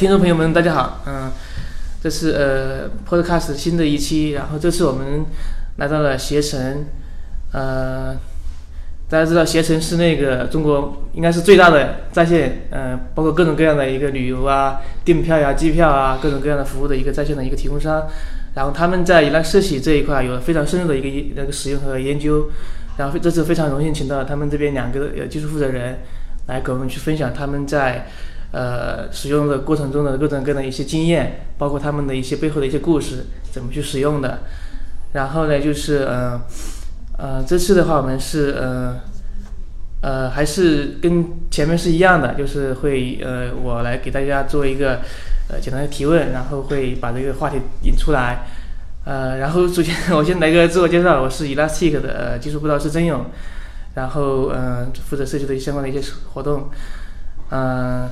听众朋友们，大家好，嗯，这是呃 Podcast 新的一期，然后这次我们来到了携程，呃，大家知道携程是那个中国应该是最大的在线，呃，包括各种各样的一个旅游啊、订票呀、机票啊，各种各样的服务的一个在线的一个提供商。然后他们在伊拉设计这一块有非常深入的一个那个使用和研究，然后这次非常荣幸请到他们这边两个呃技术负责人来给我们去分享他们在呃使用的过程中的各种各样的一些经验，包括他们的一些背后的一些故事，怎么去使用的。然后呢，就是呃呃这次的话我们是呃呃还是跟前面是一样的，就是会呃我来给大家做一个。呃，简单的提问，然后会把这个话题引出来。呃，然后首先 我先来个自我介绍，我是 Elastic 的技术部导师曾勇，然后嗯负责设计的相关的一些活动。嗯，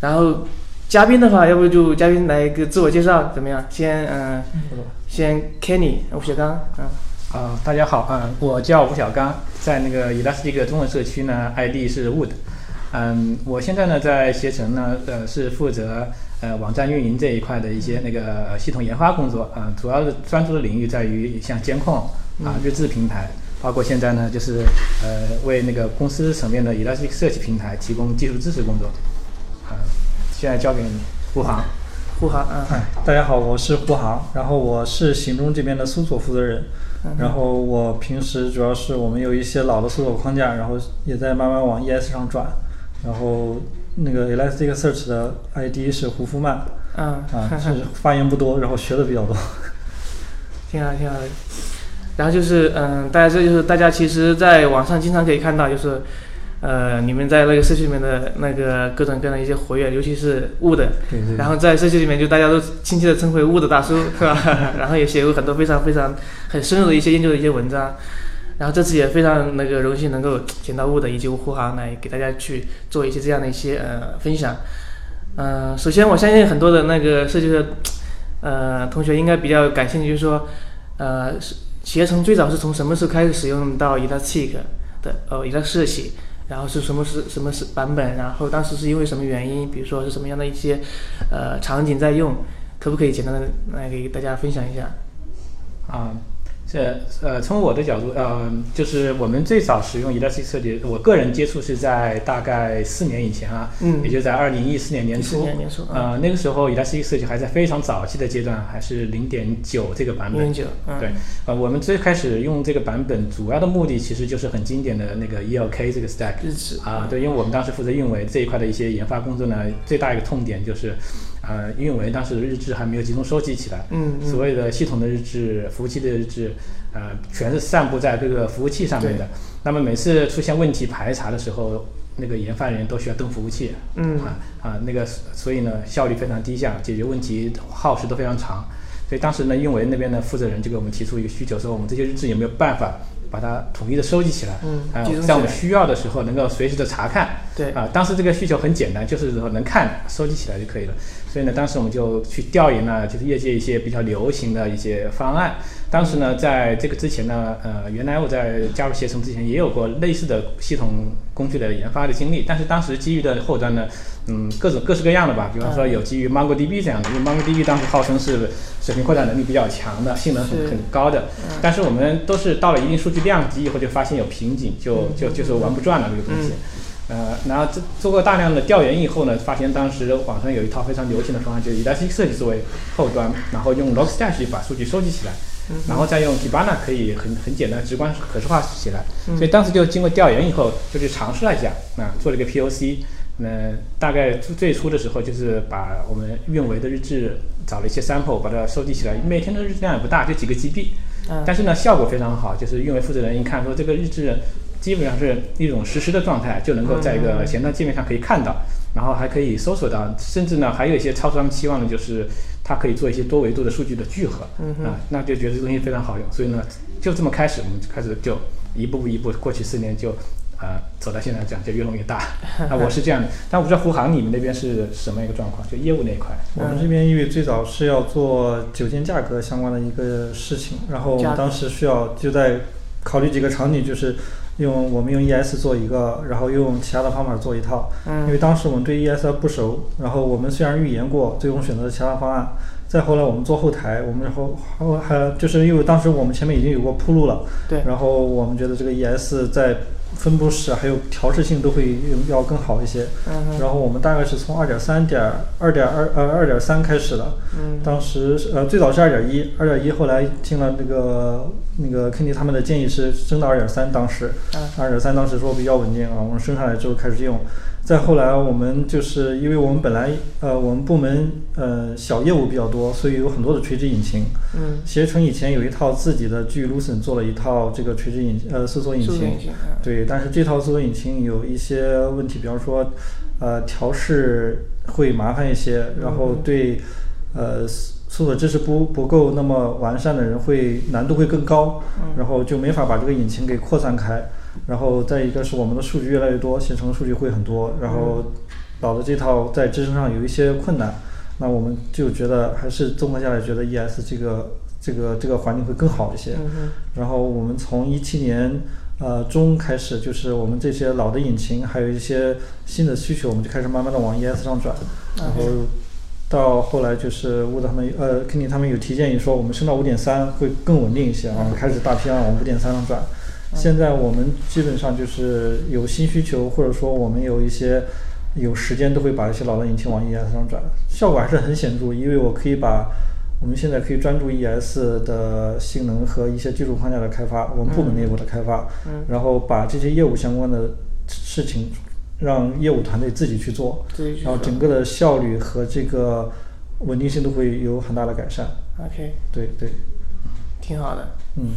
然后嘉宾的话，要不就嘉宾来一个自我介绍怎么样？先嗯，先 Kenny 吴小刚，嗯。啊，大家好啊，我叫吴小刚，在那个 Elastic 中文社区呢，ID 是 Wood。嗯，我现在呢在携程呢，呃是负责。呃，网站运营这一块的一些那个系统研发工作啊，主要的专注的领域在于像监控啊、日志平台，包括现在呢，就是呃为那个公司层面的 Elasticsearch 平台提供技术支持工作。啊，现在交给你，胡航。胡航，嗯。嗨，大家好，我是胡航，然后我是行中这边的搜索负责人，然后我平时主要是我们有一些老的搜索框架，然后也在慢慢往 ES 上转，然后。那个 Elasticsearch 的 ID 是胡夫曼，嗯，啊，是发言不多，然后学的比较多，挺好挺好的。然后就是，嗯，大家这就是大家其实在网上经常可以看到，就是，呃，你们在那个社区里面的那个各种各样的一些活跃，尤其是 Wood。然后在社区里面就大家都亲切的称呼 Wood 大叔，是吧？然后也写过很多非常非常很深入的一些研究的一些文章。然后这次也非常那个荣幸能够请到雾的以及胡航来给大家去做一些这样的一些呃分享。嗯，首先我相信很多的那个设计的呃同学应该比较感兴趣，就是说呃携程最早是从什么时候开始使用到 Elastic 的哦 Elastic，然后是什么是什么是版本，然后当时是因为什么原因，比如说是什么样的一些呃场景在用，可不可以简单的来给大家分享一下？啊。这呃，从我的角度，呃，就是我们最早使用 Elasticsearch，我个人接触是在大概四年以前啊，嗯，也就在二零一四年年初，年初，呃，那个时候 Elasticsearch 还在非常早期的阶段，还是零点九这个版本，零点九，对，呃，我们最开始用这个版本，主要的目的其实就是很经典的那个 ELK 这个 stack，日志。啊，对，因为我们当时负责运维这一块的一些研发工作呢，最大一个痛点就是。呃，运维当时日志还没有集中收集起来，嗯，所谓的系统的日志、服务器的日志，呃，全是散布在各个服务器上面的。那么每次出现问题排查的时候，那个研发人员都需要登服务器，嗯，啊啊，那个所以呢，效率非常低下，解决问题耗时都非常长。所以当时呢，运维那边的负责人就给我们提出一个需求，说我们这些日志有没有办法？把它统一的收集起来，嗯，在我们需要的时候能够随时的查看，对，啊，当时这个需求很简单，就是说能看收集起来就可以了。所以呢，当时我们就去调研了，就是业界一些比较流行的一些方案。当时呢，在这个之前呢，呃，原来我在加入携程之前也有过类似的系统工具的研发的经历，但是当时基于的后端呢。嗯，各种各式各样的吧，比方说有基于 MongoDB 这样的，因为 MongoDB 当时号称是水平扩展能力比较强的，性能很很高的。但是我们都是到了一定数据量级以后，就发现有瓶颈，就就就是玩不转了这个东西。呃，然后做做过大量的调研以后呢，发现当时网上有一套非常流行的方案，就是 Elasticsearch 作为后端，然后用 Logstash 把数据收集起来，然后再用 Kibana 可以很很简单直观可视化起来。所以当时就经过调研以后，就去尝试了一下，啊，做了一个 POC。那大概最初的时候，就是把我们运维的日志找了一些 sample，把它收集起来。每天的日志量也不大，就几个 GB。嗯。但是呢，效果非常好，就是运维负责人一看说，这个日志基本上是一种实时的状态，就能够在一个前端界面上可以看到，然后还可以搜索到，甚至呢还有一些超出他们期望的，就是它可以做一些多维度的数据的聚合。嗯啊，那就觉得这东西非常好用，所以呢，就这么开始，我们就开始就一步一步，过去四年就。啊，走到现在这样就越弄越大。啊，我是这样的，但我不知道胡航你们那边是什么一个状况？就业务那一块，我们这边因为最早是要做酒店价格相关的一个事情，然后我们当时需要就在考虑几个场景，就是用我们用 ES 做一个，然后用其他的方法做一套。嗯因为当时我们对 ES 不熟，然后我们虽然预言过，最终选择了其他方案。再后来我们做后台，我们后后还就是因为当时我们前面已经有过铺路了，对，然后我们觉得这个 ES 在分布式还有调试性都会要更好一些。嗯，然后我们大概是从二点三点二点二呃二点三开始的，嗯当时呃最早是二点一，二点一后来听了那个那个 Kenny 他们的建议是升到二点三，当时嗯二点三当时说比较稳定啊，我们升上来之后开始用。再后来我们就是因为我们本来呃我们部门呃小业务比较多，所以有很多的垂直引擎。嗯，携程以前有一套自己的基于 Lucent 做了一套这个垂直引呃搜索引擎对，但是这套搜索引擎有一些问题，比方说，呃，调试会麻烦一些，然后对，呃，搜索知识不不够那么完善的人会难度会更高，然后就没法把这个引擎给扩散开。然后再一个是我们的数据越来越多，形成的数据会很多，然后老的这套在支撑上有一些困难。那我们就觉得还是综合下来，觉得 ES 这个这个这个环境会更好一些。嗯，然后我们从一七年呃中开始，就是我们这些老的引擎，还有一些新的需求，我们就开始慢慢的往 ES 上转，然后到后来就是乌德他们呃肯尼他们有提建议说，我们升到五点三会更稳定一些啊，我们开始大批量往五点三上转。现在我们基本上就是有新需求，或者说我们有一些有时间，都会把一些老的引擎往 ES 上转，效果还是很显著。因为我可以把我们现在可以专注 ES 的性能和一些技术框架的开发，我们部门内部的开发，嗯然后把这些业务相关的事情让业务团队自己去做，自己去做然后整个的效率和这个稳定性都会有很大的改善。OK，对对，挺好的。嗯。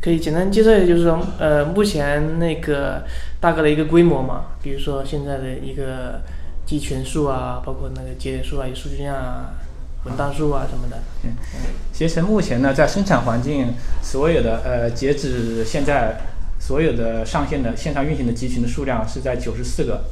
可以简单介绍一下，就是说，呃，目前那个大概的一个规模嘛，比如说现在的一个集群数啊，包括那个节点数啊、有数据量啊、文档数啊什么的。嗯携程目前呢，在生产环境所有的呃，截止现在所有的上线的线上运行的集群的数量是在九十四个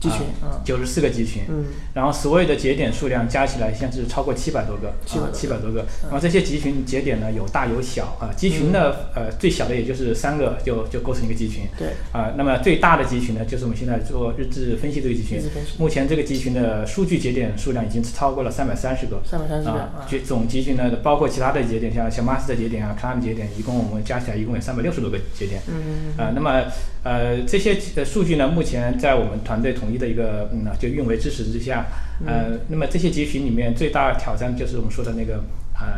集群啊九十四个集群，嗯。然后所有的节点数量加起来现在是超过七百多个，700多个。七百多个。然后这些集群节点呢有大有小啊，集群的呃最小的也就是三个就就构成一个集群，对。啊，那么最大的集群呢就是我们现在做日志分析这个集群。日志分析，目前这个集群的数据节点数量已经超过了三百三十个，三百三十个啊啊，就总集群呢包括其他的节点，像像 master 节点啊、clam 节点，一共我们加起来一共有三百六十多个节点。嗯。啊，那么呃这些呃数据呢，目前在我们团队统一的一个嗯就运维支持之下，呃，那么这些集群里面最大挑战就是我们说的那个啊、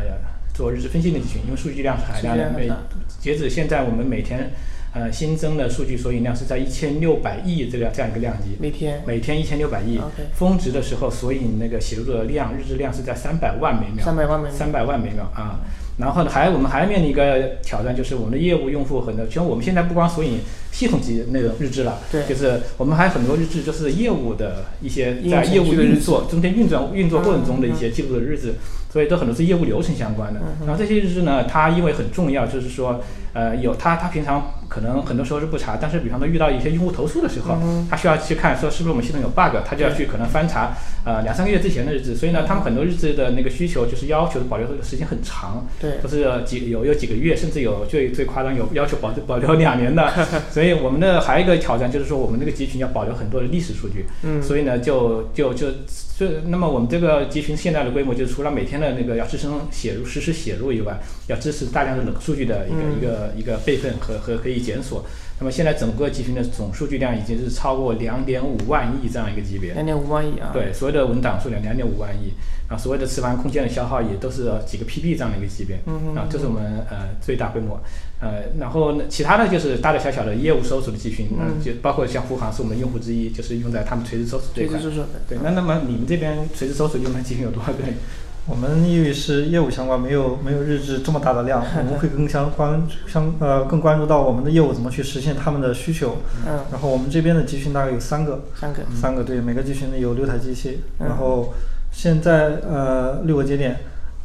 做日志分析的集群，因为数据量是海量的，每截止现在我们每天呃新增的数据索引量是在一千六百亿这个这样一个量级，每天每天一千六百亿峰值的时候索引那个写入的量日志量是在三百万每秒，三百万每秒三百万每秒啊。然后呢，还我们还面临一个挑战，就是我们的业务用户很多，其实我们现在不光索引系统级那种日志了，对。就是我们还有很多日志，就是业务的一些在业务的运作中间运转运作过程中的一些记录的日志，所以都很多是业务流程相关的。嗯然后这些日志呢，它因为很重要，就是说，呃，有他他平常可能很多时候是不查，但是比方说遇到一些用户投诉的时候，嗯。他需要去看说是不是我们系统有 bug，他就要去可能翻查呃两三个月之前的日志，所以呢，他们很多日志的那个需求就是要求保留的时间很长，对。都是几有有几个月，甚至有最最夸张有要求保 保留两年的。所以我们的还有一个挑战就是说，我们这个集群要保留很多的历史数据。嗯。所以呢，就就就就那么我们这个集群现在的规模，就是除了每天的那个要支撑写入实时写入以外，要支持大量的冷数据的一个、嗯。一个一个备份和和可以检索。那么现在整个集群的总数据量已经是超过两点五万亿这样一个级别。两点五万亿啊。对，所有的文档数量两点五万亿，啊，所有的磁盘空间的消耗也都是几个 PB 这样的一个级别，嗯嗯啊，这是我们呃最大规模，呃，然后呢，其他的就是大大小小的业务搜索的集群，嗯就包括像胡航是我们的用户之一，就是用在他们垂直搜索这一块垂直搜。索。对，那那么你们这边垂直搜索用的集群有多少个？我们因为是业务相关，没有没有日志这么大的量，我们会更相关相呃更关注到我们的业务怎么去实现他们的需求。嗯，然后我们这边的集群大概有三个，三个。三个对，每个集群呢有六台机器，嗯。然后现在呃六个节点，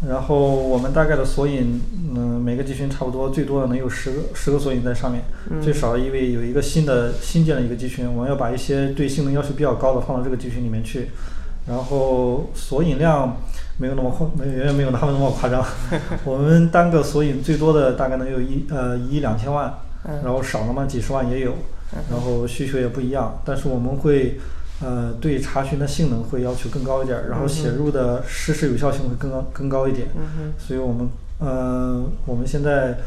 然后我们大概的索引，嗯、每个集群差不多最多的能有十个十个索引在上面，嗯。最少因为有一个新的新建了一个集群，我们要把一些对性能要求比较高的放到这个集群里面去，然后索引量没有那么夸，没有远远没有他们那么夸张，我们单个索引最多的大概能有一呃一亿两千万。嗯然后少那么几十万也有，然后需求也不一样，但是我们会。呃，对查询的性能会要求更高一点儿，然后写入的实时有效性会更高更高一点。所以我们呃，我们现在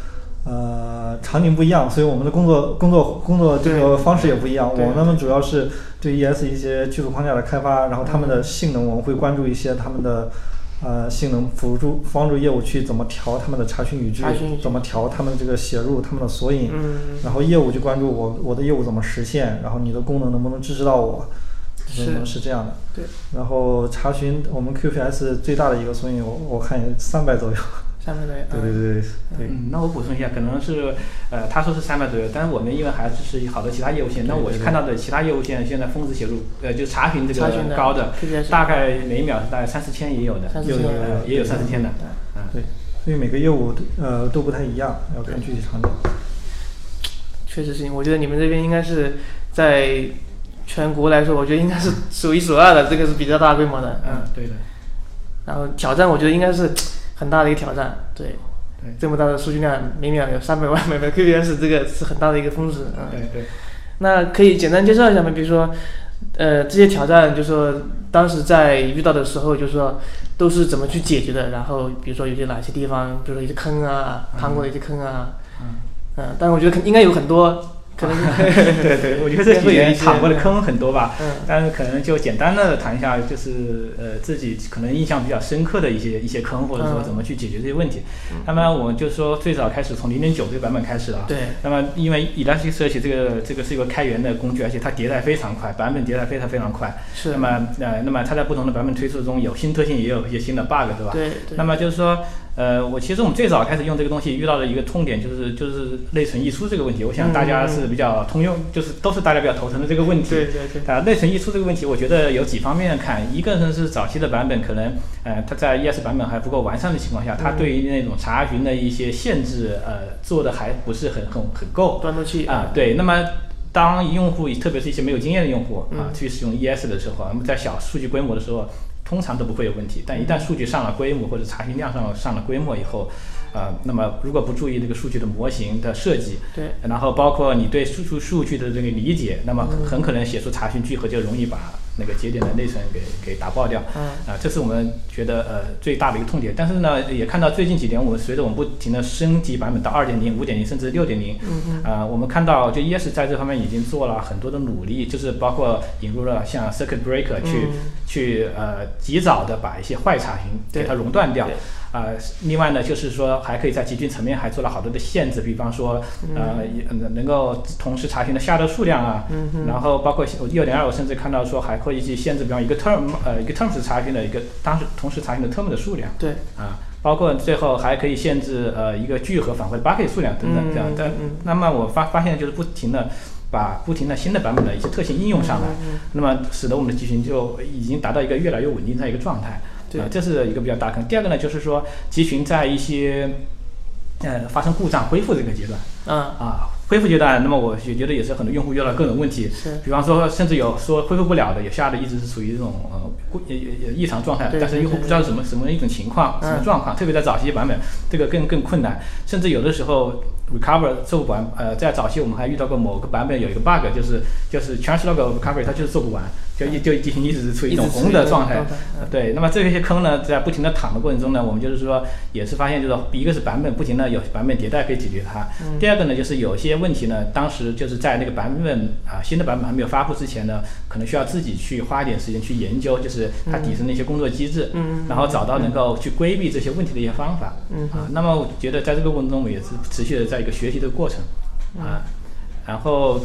呃场景不一样，所以我们的工作工作工作这个方式也不一样。我们主要是对 ES 一些技术框架的开发，然后他们的性能我们会关注一些他们的呃性能，辅助帮助业务去怎么调他们的查询语句怎么调他们这个写入他们的索引，嗯然后业务就关注我我的业务怎么实现，然后你的功能能不能支持到我，是是是这样的。对，然后查询我们 QPS 最大的一个索引，我我看也三百左右。三百多元，对对对对对。嗯，那我补充一下，可能是呃，他说是三百左右，但是我们因为还支持好多其他业务线，那我看到的其他业务线现在峰值写入，呃，就查询这个高的大概每一秒是大概三四千也有的，有有。呃也有三四千的，嗯，对，所以每个业务呃都不太一样，要看具体场景。确实是，我觉得你们这边应该是在全国来说，我觉得应该是数一数二的，这个是比较大规模的，嗯，对的，然后挑战，我觉得应该是很大的一个挑战，对，对这么大的数据量，每秒有三百万每个 QPS，这个是很大的一个峰值，嗯，对对。那可以简单介绍一下吗？比如说，呃，这些挑战，就是说当时在遇到的时候，就是说都是怎么去解决的？然后比如说有些哪些地方，比如说一些坑啊，趟过的一些坑啊，嗯嗯，但是我觉得肯应该有很多，可能 对对，我觉得这几年躺过的坑很多吧，嗯但是可能就简单的谈一下，就是呃自己可能印象比较深刻的一些一些坑，或者说嗯怎么去解决这些问题。那么我就说最早开始从零点九这个版本开始了。对，那么因为 Elasticsearch 这个这个是一个开源的工具，而且它迭代非常快，版本迭代非常非常快。是那，么呃，那么它在不同的版本推出中有新特性，也有一些新的 bug，对吧？对对，那么就是说，呃，我其实我们最早开始用这个东西遇到的一个痛点就是就是内存溢出这个问题，我想大家是比较通用，就是都是大家比较头疼的这个问题。对对对，啊，内存溢出这个问题，我觉得有几方面看。一个呢是早期的版本，可能呃它在 ES 版本还不够完善的情况下，它对于那种查询的一些限制，呃做的还不是很很很够断路器啊。对，那么当用户，特别是一些没有经验的用户嗯啊，去使用 ES 的时候，那么在小数据规模的时候，通常都不会有问题。但一旦数据上了规模或者查询量上了上了规模以后，呃，那么如果不注意这个数据的模型的设计，对，然后包括你对数数数据的这个理解，那么很很可能写出查询聚合就容易把那个节点的内存给给打爆掉。嗯啊，这是我们觉得呃最大的一个痛点。但是呢，也看到最近几年，我们随着我们不停的升级版本到二点零、五点零甚至六点零，嗯啊，我们看到就 ES 在这方面已经做了很多的努力，就是包括引入了像 Circuit Breaker 去、嗯去呃及早的把一些坏查询给它熔断掉对。啊、另外呢，就是说还可以在集群层面还做了好多的限制，比方说，呃，也能能够同时查询的下的数量啊，嗯然后包括六点二，我甚至看到说还可以去限制，比方一个 term，呃，一个 terms 查询的一个当时同时查询的 term 的数量对，啊，包括最后还可以限制呃一个聚合返回 bucket 数量等等这样嗯。但嗯那么我发发现就是不停的把不停的新的版本的一些特性应用上来，嗯那么使得我们的集群就已经达到一个越来越稳定的一个状态。对。啊，这是一个比较大坑。第二个呢，就是说集群在一些呃发生故障恢复这个阶段嗯，啊，恢复阶段，那么我也觉得也是很多用户遇到各种问题，是，比方说甚至有说恢复不了的，有下的一直是处于这种呃故也也也异常状态，对但是用户不知道是什么什么一种情况、嗯什么状况，特别在早期版本，这个更更困难，甚至有的时候 recover 做不完，呃，在早期我们还遇到过某个版本有一个 bug，就是就是 chancelog recovery 它就是做不完，就一就进行一直是处于一种红的状态。对，那么这些坑呢，在不停的躺的过程中呢，我们就是说也是发现，就是一个是版本不停的有版本迭代可以解决它，嗯第二个呢，就是有些问题呢，当时就是在那个版本啊新的版本还没有发布之前呢，可能需要自己去花一点时间去研究，就是它底层的一些工作机制，嗯然后找到能够去规避这些问题的一些方法。嗯啊，那么我觉得在这个过程中，我也是持续的在一个学习的过程啊，然后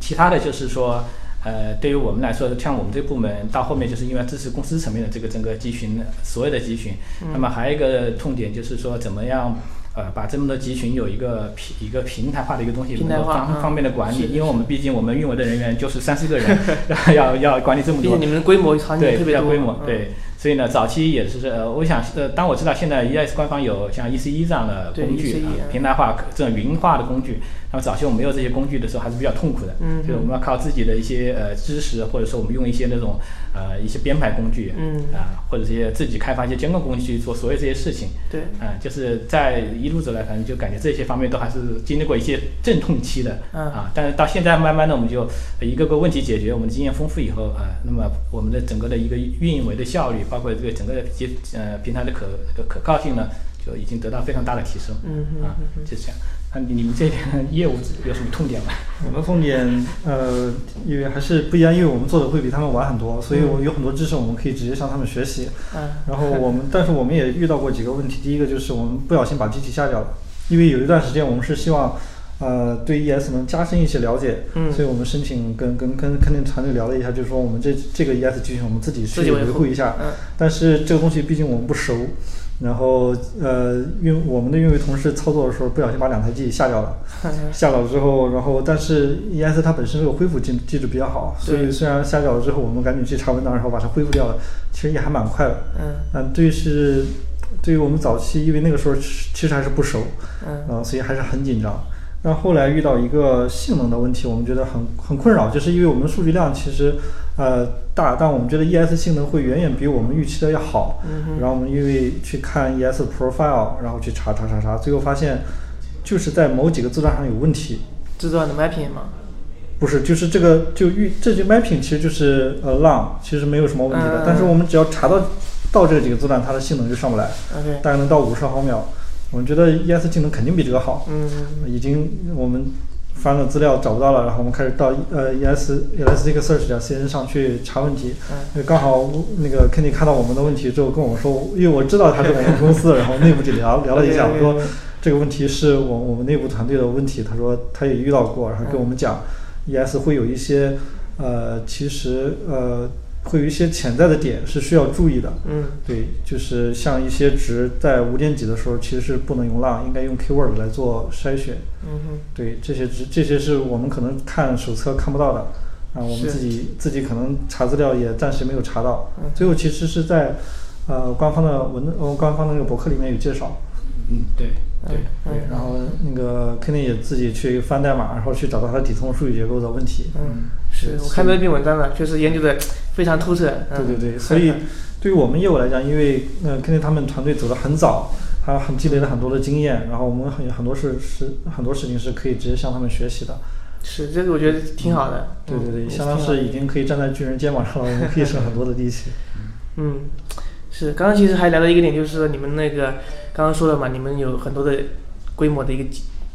其他的就是说。呃，对于我们来说，像我们这个部门到后面，就是因为支持公司层面的这个整个集群，所有的集群，那么还有一个痛点就是说，怎么样呃把这么多集群有一个平一个平台化的一个东西，平台方方便的管理，因为我们毕竟我们运维的人员就是三四个人，要要管理这么多你们的规模场景特别规模，嗯，对，所以呢，早期也是呃，我想呃，当我知道现在 ES 官方有像 ECE 这样的工具啊嗯。平台化这种云化的工具，那么早期我们没有这些工具的时候还是比较痛苦的，嗯。就是我们要靠自己的一些呃知识，或者说我们用一些那种呃一些编排工具，嗯。啊、或者这些自己开发一些监控工具去做所有这些事情，对，啊、就是在一路走来，反正就感觉这些方面都还是经历过一些阵痛期的，嗯。啊，但是到现在慢慢的我们就呃一个个问题解决，我们经验丰富以后啊、那么我们的整个的一个运维的效率，包括这个整个的接呃平台的可可可靠性呢，就已经得到非常大的提升，嗯哼啊，就是这样。那你你们这边业务有什么痛点吗？我们痛点，呃，因为还是不一样，因为我们做的会比他们晚很多，所以我有很多知识我们可以直接向他们学习。嗯，然后我们，但是我们也遇到过几个问题。第一个就是我们不小心把机器下掉了，因为有一段时间我们是希望，呃，对 ES 能加深一些了解，嗯所以我们申请跟跟跟跟那团队聊了一下，就是说我们这这个 ES 机群我们自己去自己维护一下，嗯但是这个东西毕竟我们不熟，然后呃运我们的运维同事操作的时候不小心把两台机器下掉了。下了之后，然后但是 ES 它本身这个恢复机机制比较好，所以虽然下掉了之后，我们赶紧去查文档，然后把它恢复掉了，其实也还蛮快的。嗯嗯，对于是，对于我们早期，因为那个时候其实还是不熟，嗯啊、所以还是很紧张。那后来遇到一个性能的问题，我们觉得很很困扰，就是因为我们数据量其实呃大，但我们觉得 ES 性能会远远比我们预期的要好。嗯然后我们因为去看 ES profile，然后去查查查查，最后发现就是在某几个字段上有问题。字段的 mapping 吗，不是，就是这个就预这就 mapping 其实就是呃 long，其实没有什么问题的。嗯但是我们只要查到到这几个字段，它的性能就上不来，OK，大概能到五十毫秒。我们觉得 ES 性能肯定比这个好，嗯。已经我们翻了资料找不到了，然后我们开始到呃 ES Elasticsearch 点 CN 上去查问题。嗯。因为刚好那个 Kenny 看到我们的问题之后跟我说，因为我知道他是我们公司的，然后内部就聊聊了一下，我说这个问题是我我们内部团队的问题，他说他也遇到过，然后跟我们讲，ES 会有一些呃，其实呃会有一些潜在的点是需要注意的。嗯对，就是像一些值在五点几的时候，其实是不能用浪，应该用 keyword 来做筛选。嗯哼，对，这些值这些是我们可能看手册看不到的，啊，我们自己自己可能查资料也暂时没有查到。嗯最后其实是在呃官方的文呃官方的那个博客里面有介绍。嗯，对对。嗯对，然后那个 Kenny 也自己去翻代码，然后去找到它底层数据结构的问题。嗯，是我看到那篇文章了，确实研究的非常透彻。嗯对对对，所以对于我们业务来讲，因为呃 Kenny 他们团队走得很早，他很积累了很多的经验，然后我们很很多事是很多事情是可以直接向他们学习的。是这个我觉得挺好的。对对对，嗯相当是已经可以站在巨人肩膀上了，我们可以省很多的力气。嗯，是，刚刚其实还聊到一个点，就是说你们那个刚刚说了嘛，你们有很多的规模的一个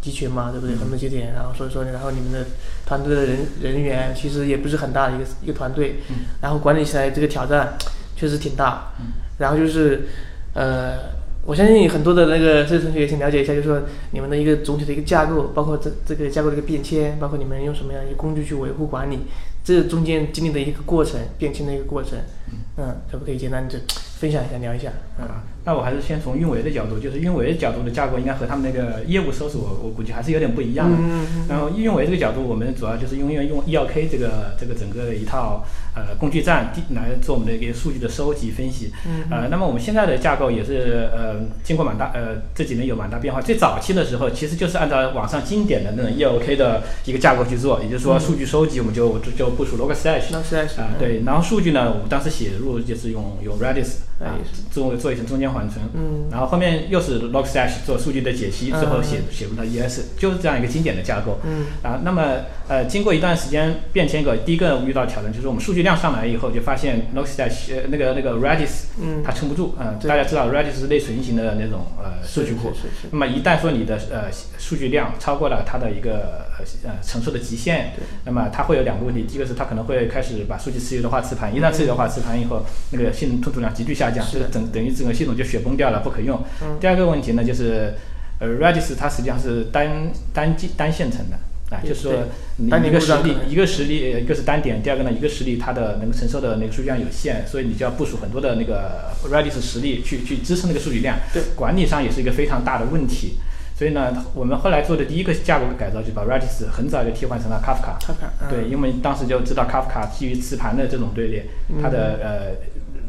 集集群嘛，对不对？很多节点，然后所以说，然后你们的团队的人人员其实也不是很大的一个一个团队，然后管理起来这个挑战确实挺大。然后就是呃，我相信很多的那个这个同学也想了解一下，就是说你们的一个总体的一个架构，包括这这个架构的一个变迁，包括你们用什么样一个工具去维护管理，这中间经历的一个过程，变迁的一个过程，嗯，可不可以简单的分享一下，聊一下？嗯啊，那我还是先从运维的角度，就是运维的角度的架构应该和他们那个业务搜索，我估计还是有点不一样的。嗯嗯嗯然后运维这个角度，我们主要就是用用用 ELK 这个这个整个的一套呃工具站地来做我们的一个数据的收集分析。嗯呃，那么我们现在的架构也是呃经过蛮大呃这几年有蛮大变化。最早期的时候，其实就是按照网上经典的那种 ELK 的一个架构去做，也就是说数据收集我们就就就部署在是啊、对，然后数据呢，我们当时写入就是用用 Redis 啊。做做一层中间缓存，嗯。然后后面又是 Logstash 做数据的解析，嗯最后写写入到 ES，就是这样一个经典的架构。嗯。啊，那么呃，经过一段时间变迁，个第一个遇到挑战就是我们数据量上来以后，就发现 Logstash 呃那个那个 Redis 嗯。它撑不住，嗯、对。大家知道 Redis 是内存型的那种呃数据库是是是，那么一旦说你的呃数据量超过了它的一个呃呃承受的极限对，那么它会有两个问题，第一个是它可能会开始把数据持有的话磁盘，一旦持有的话磁盘以后，那个性能吞吐量急剧下降，是就是等等于整个系统就雪崩掉了，不可用。嗯第二个问题呢，就是呃 Redis 它实际上是单单机单线程的。啊，就是说你一个实例一个实例，呃一个是单点，第二个呢，一个实例它的能够承受的那个数据量有限，所以你就要部署很多的那个 Redis 实例去去支撑那个数据量。对，管理上也是一个非常大的问题。所以呢，我们后来做的第一个架构改造，就把 Redis 很早就替换成了 Kafka。看看，嗯对，因为当时就知道 Kafka 基于磁盘的这种队列，它的呃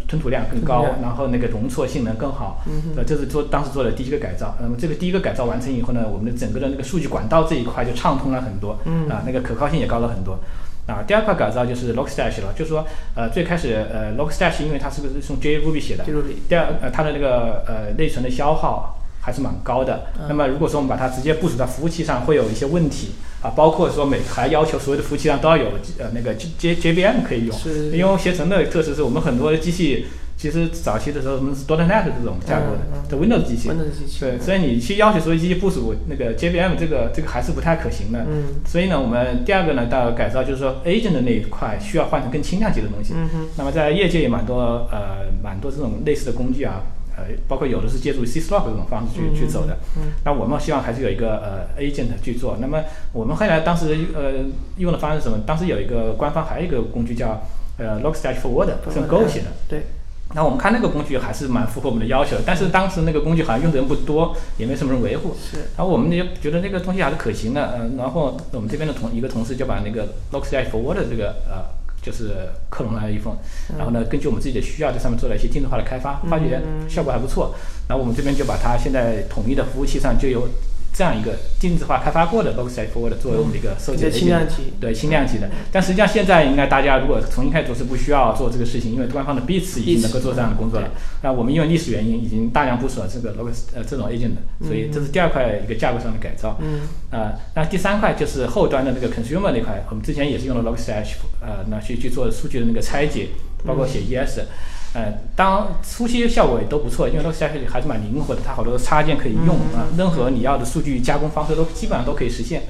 吞吐量更高然后那个容错性能更好。嗯呃，这是做当时做的第一个改造。那么这个第一个改造完成以后呢，我们的整个的那个数据管道这一块就畅通了很多，嗯啊，那个可靠性也高了很多。啊，第二块改造就是 Logstash 了，就是说，呃，最开始呃 Logstash 因为它是不是用 JRuby 写的，记录里，第二，呃，它的那个呃内存的消耗还是蛮高的。嗯那么如果说我们把它直接部署到服务器上，会有一些问题啊，包括说每还要求所有的服务器上都要有呃那个 J J B M 可以用。因为携程的特色是我们很多的机器其实早期的时候我们是 .NET 这种架构的嗯嗯，这 Windows 机器。Windows 机器，对，所以你去要求所有机器部署那个 JVM 这个这个还是不太可行的。嗯所以呢，我们第二个呢，到改造就是说 agent 的那一块需要换成更轻量级的东西。嗯，那么在业界也蛮多呃蛮多这种类似的工具啊，呃，包括有的是借助 C Slog 这种方式去、去走的。嗯那我们希望还是有一个呃 agent 去做。那么我们后来当时呃用的方式是什么？当时有一个官方还有一个工具叫呃 Logstash Forward，是用 Go 写的。对，那我们看那个工具还是蛮符合我们的要求，但是当时那个工具好像用的人不多，也没什么人维护。是，然后我们也觉得那个东西还是可行的，嗯、然后我们这边的同一个同事就把那个 Logstash Forward 这个呃就是克隆了一份，然后呢根据我们自己的需要在上面做了一些定制化的开发，发觉效果还不错，然后我们这边就把它现在统一的服务器上就有这样一个定制化开发过的 Forward 作为我们的一个收集的比较轻量级，对轻量级的，但实际上现在应该大家如果重新开始做是不需要做这个事情，因为官方的 Bits 已经能够做这样的工作了。那我们因为历史原因已经大量部署了这个 log 呃这种 agent，所以这是第二块一个架构上的改造。嗯。呃，那第三块就是后端的那个 consumer 那块，我们之前也是用了 Logstash，呃，那去去做数据的那个拆解，包括写 ES，、呃，当初期效果也都不错，因为 Logstash 还是蛮灵活的，它好多插件可以用啊、任何你要的数据加工方式都基本上都可以实现。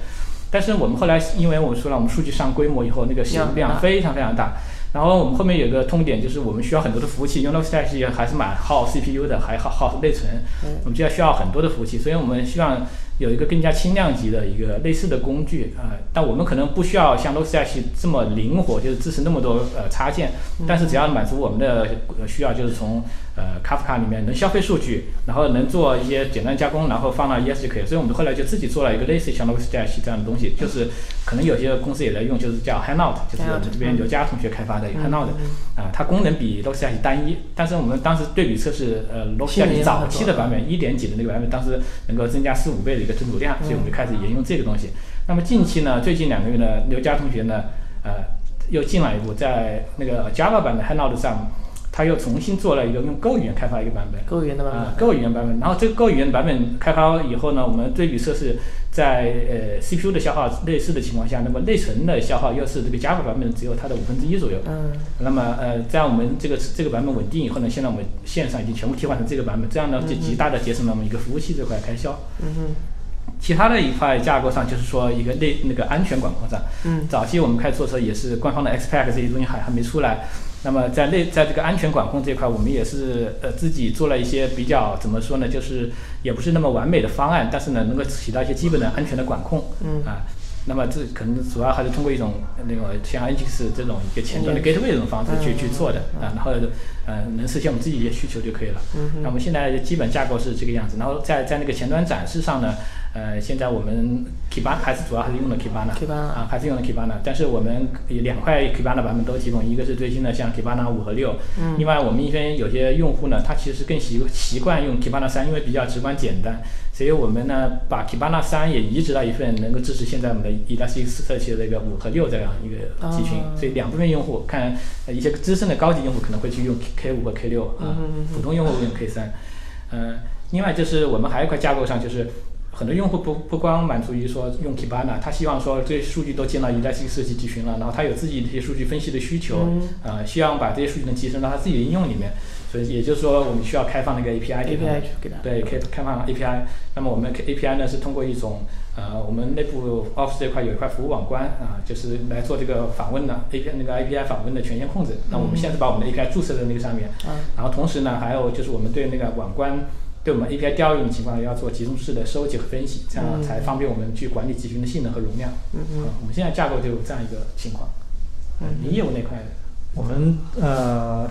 但是我们后来，因为我们说了，我们数据上规模以后，那个使用量非常非常大。然后我们后面有个痛点，就是我们需要很多的服务器，因为也还是蛮耗 CPU 的，还耗耗内存，我们就要需要很多的服务器，所以我们希望有一个更加轻量级的一个类似的工具啊、呃但我们可能不需要像 Logstash 这么灵活，就是支持那么多呃插件，但是只要满足我们的呃需要，就是从呃 Kafka 里面能消费数据，然后能做一些简单加工，然后放到 ES 就可以了。所以我们后来就自己做了一个类似像 Logstash 这样的东西，就是可能有些公司也在用，就是叫 Handout，就是我们这边刘佳同学开发的一个 Handout，啊、它功能比 Logstash 单一，但是我们当时对比测试，呃，Logstash 早期的版本一点几的那个版本，当时能够增加四五倍的一个吞吐量，所以我们就开始沿用这个东西。那么近期呢，最近两个月呢，刘佳同学呢，呃，又进了一步，在那个 Java 版的 Handout 上，他又重新做了一个用 Go 语言开发一个版本。Go 语言的版啊本，，Go 语言版本，然后这个 Go 语言版本开发以后呢，我们对比测试，在呃 CPU 的消耗类似的情况下，那么内存的消耗又是这个 Java 版本只有它的五分之一左右。嗯那么呃，在我们这个这个版本稳定以后呢，现在我们线上已经全部替换成这个版本，这样呢就极大的节省了我们一个服务器这块开销。嗯哼其他的一块架构上，就是说一个内那个安全管控上，嗯早期我们开始做的时候也是官方的 XPack 这些东西还还没出来。那么在内在这个安全管控这一块，我们也是呃自己做了一些比较怎么说呢，就是也不是那么完美的方案，但是呢能够起到一些基本的安全的管控。嗯啊，那么这可能主要还是通过一种那个像 Nginx 这种一个前端的 gateway 这种方式去去做的啊，然后呃能实现我们自己一些需求就可以了。嗯那我们现在基本架构是这个样子，然后在在那个前端展示上呢，呃，现在我们 Kibana 还是主要还是用的 Kibana Kibana 啊，还是用的 Kibana，但是我们有两块 Kibana 版本都提供，一个是最新的像 Kibana 五和六，嗯。另外我们一些有些用户呢，他其实更习习惯用 Kibana 三，因为比较直观简单，所以我们呢把 Kibana 三也移植到一份能够支持现在我们的 Elastic 设计的这个五和六这样一个集群，哦所以两部分用户看呃一些资深的高级用户可能会去用 K 五和 K 六啊普通用户用 K 三，嗯，另外就是我们还有一块架构上就是。很多用户不不光满足于说用 Kibana，他希望说这些数据都进到 Elastic 设计集群了，然后他有自己的一些数据分析的需求，嗯呃，希望把这些数据能集成到他自己的应用里面，所以也就是说我们需要开放那个 API 给他对，开开放 API。那么我们 API 呢是通过一种呃，我们内部 Office 这块有一块服务网关啊、就是来做这个访问的 API 那个 API 访问的权限控制。那我们现在是把我们的 API 注册在那个上面，啊然后同时呢，还有就是我们对那个网关。对我们 API 调用的情况要做集中式的收集和分析，这样嗯才方便我们去管理集群的性能和容量。嗯嗯我们现在架构就有这样一个情况。嗯你业务那块，我们呃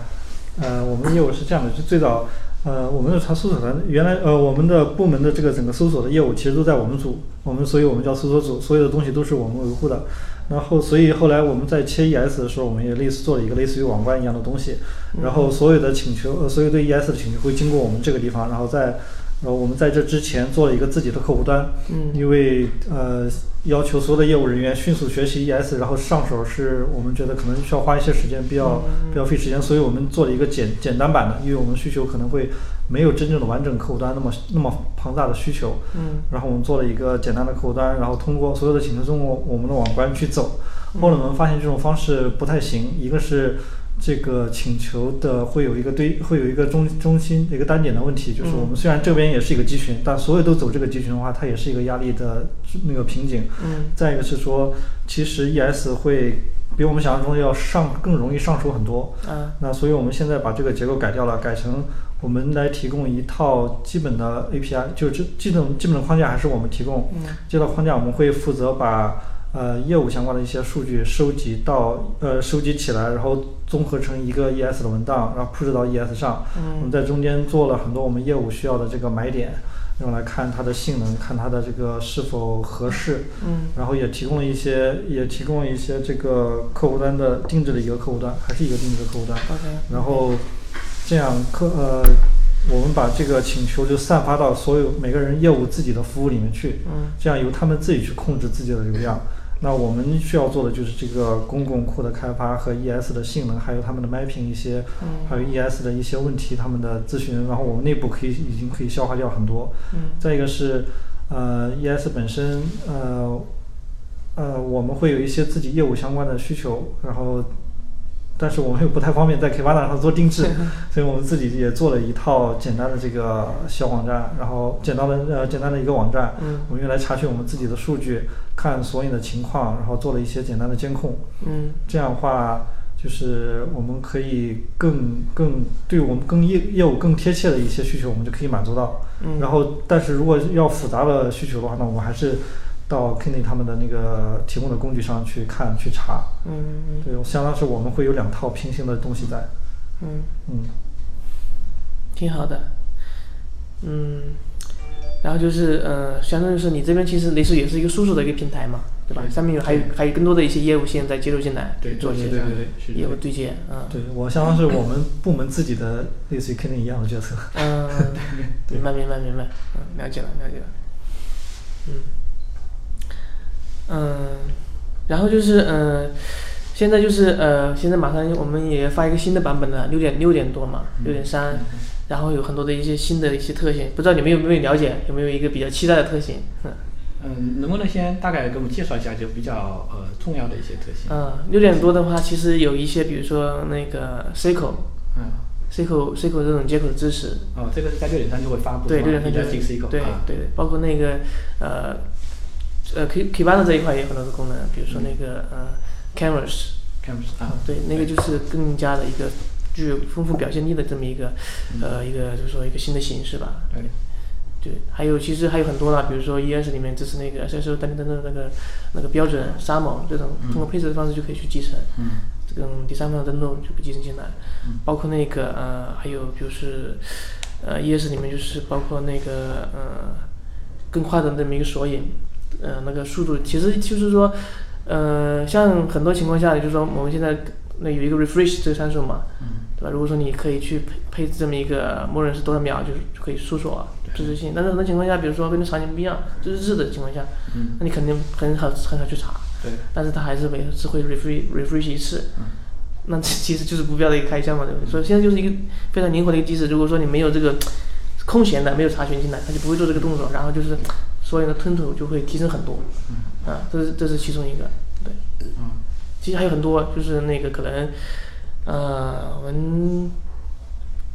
呃，我们业务是这样的，就最早呃，我们的查搜索团原来呃，我们的部门的这个整个搜索的业务其实都在我们组，我们所以我们叫搜索组，所有的东西都是我们维护的。然后，所以后来我们在切 ES 的时候，我们也类似做了一个类似于网关一样的东西。然后所有的请求，呃，所有对 ES 的请求会经过我们这个地方，然后在。呃，我们在这之前做了一个自己的客户端，嗯因为呃要求所有的业务人员迅速学习 ES，然后上手是我们觉得可能需要花一些时间，比较嗯比较费时间，所以我们做了一个简简单版的，因为我们需求可能会没有真正的完整客户端那么那么庞大的需求，嗯然后我们做了一个简单的客户端，然后通过所有的请求通过我们的网关去走。后来我们发现这种方式不太行，一个是这个请求的会有一个对会有一个中中心一个单点的问题，就是我们虽然这边也是一个集群，但所有都走这个集群的话，它也是一个压力的那个瓶颈。嗯再一个是说，其实 ES 会比我们想象中要上更容易上手很多。嗯那所以我们现在把这个结构改掉了，改成我们来提供一套基本的 API，就这基本基本的框架还是我们提供。嗯这套框架我们会负责把呃业务相关的一些数据收集到呃收集起来，然后综合成一个 ES 的文档，然后 push 到 ES 上。我们嗯在中间做了很多我们业务需要的这个买点，用来看它的性能，看它的这个是否合适。嗯然后也提供了一些，也提供了一些这个客户端的定制的一个客户端，还是一个定制的客户端。，OK，然后这样客呃，我们把这个请求就散发到所有每个人业务自己的服务里面去，嗯这样由他们自己去控制自己的流量。那我们需要做的就是这个公共库的开发和 ES 的性能，还有他们的 mapping 一些，嗯。还有 ES 的一些问题，他们的咨询，然后我们内部可以已经可以消化掉很多。嗯。再一个是，呃，ES 本身，呃，呃，我们会有一些自己业务相关的需求，然后，但是我们又不太方便在 Kibana 上做定制，所以我们自己也做了一套简单的这个小网站，然后简单的呃简单的一个网站，嗯。我们用来查询我们自己的数据，看索引的情况，然后做了一些简单的监控，嗯。这样的话，就是我们可以更更对我们更业业务更贴切的一些需求，我们就可以满足到。嗯。然后，但是如果要复杂的需求的话，那我们还是到 Kenny 他们的那个提供的工具上去看去查。嗯对，相当是我们会有两套平行的东西在。嗯，嗯，挺好的，嗯，然后就是呃，相当于是你这边其实类似也是一个输出的一个平台嘛，对吧？对。上面有还有还有更多的一些业务线在接入进来，对做一些对对对对业务对接，嗯。对我相当是我们部门自己的类似于 Kenny 一样的角色。嗯，明白明白明白，嗯，了解了了解了，嗯。嗯，然后就是嗯、呃现在就是呃，现在马上我们也发一个新的版本了六点六点多嘛，六点三，然后有很多的一些新的一些特性，不知道你们有没有了解，有没有一个比较期待的特性？嗯。嗯，能不能先大概给我们介绍一下就比较呃重要的一些特性？嗯，六点多的话，其实有一些，比如说那个 C 口嗯，C 口 C 口这种接口的支持，哦，这个是在六点三就会发布对，六点三就 Elastic 口对啊。对，包括那个呃呃 K Kibana 这一块也有很多的功能，比如说那个呃 Canvas，Canvas 啊，对，那个就是更加的一个具有丰富表现力的这么一个呃一个就是说一个新的形式吧。对，对，还有其实还有很多啦，比如说 ES 里面支持那个 SSO 单单的那个那个标准 SAML 这种，通过配置的方式就可以去集成。嗯这种第三方的登录就可以集成进来，嗯包括那个呃，还有就是呃，ES 里面就是包括那个呃，更快的那么一个索引，呃，那个速度其实就是说，呃，像很多情况下，就是说我们现在那有一个 refresh 这个参数嘛，嗯对吧？如果说你可以去配配置这么一个默认是多少秒，就是就可以搜索支持性。但是很多情况下，比如说跟场景不一样，就是日的情况下，嗯，那你肯定很少很少去查。对，但是它还是每次会 refresh refresh 一次，嗯那这其实就是不必要的一个开销嘛，对不对？所以现在就是一个非常灵活的一个机制。如果说你没有这个空闲的，没有查询进来，它就不会做这个动作，然后就是所有的吞吐就会提升很多，啊，这是这是其中一个，对。嗯其实还有很多，就是那个可能，呃，我们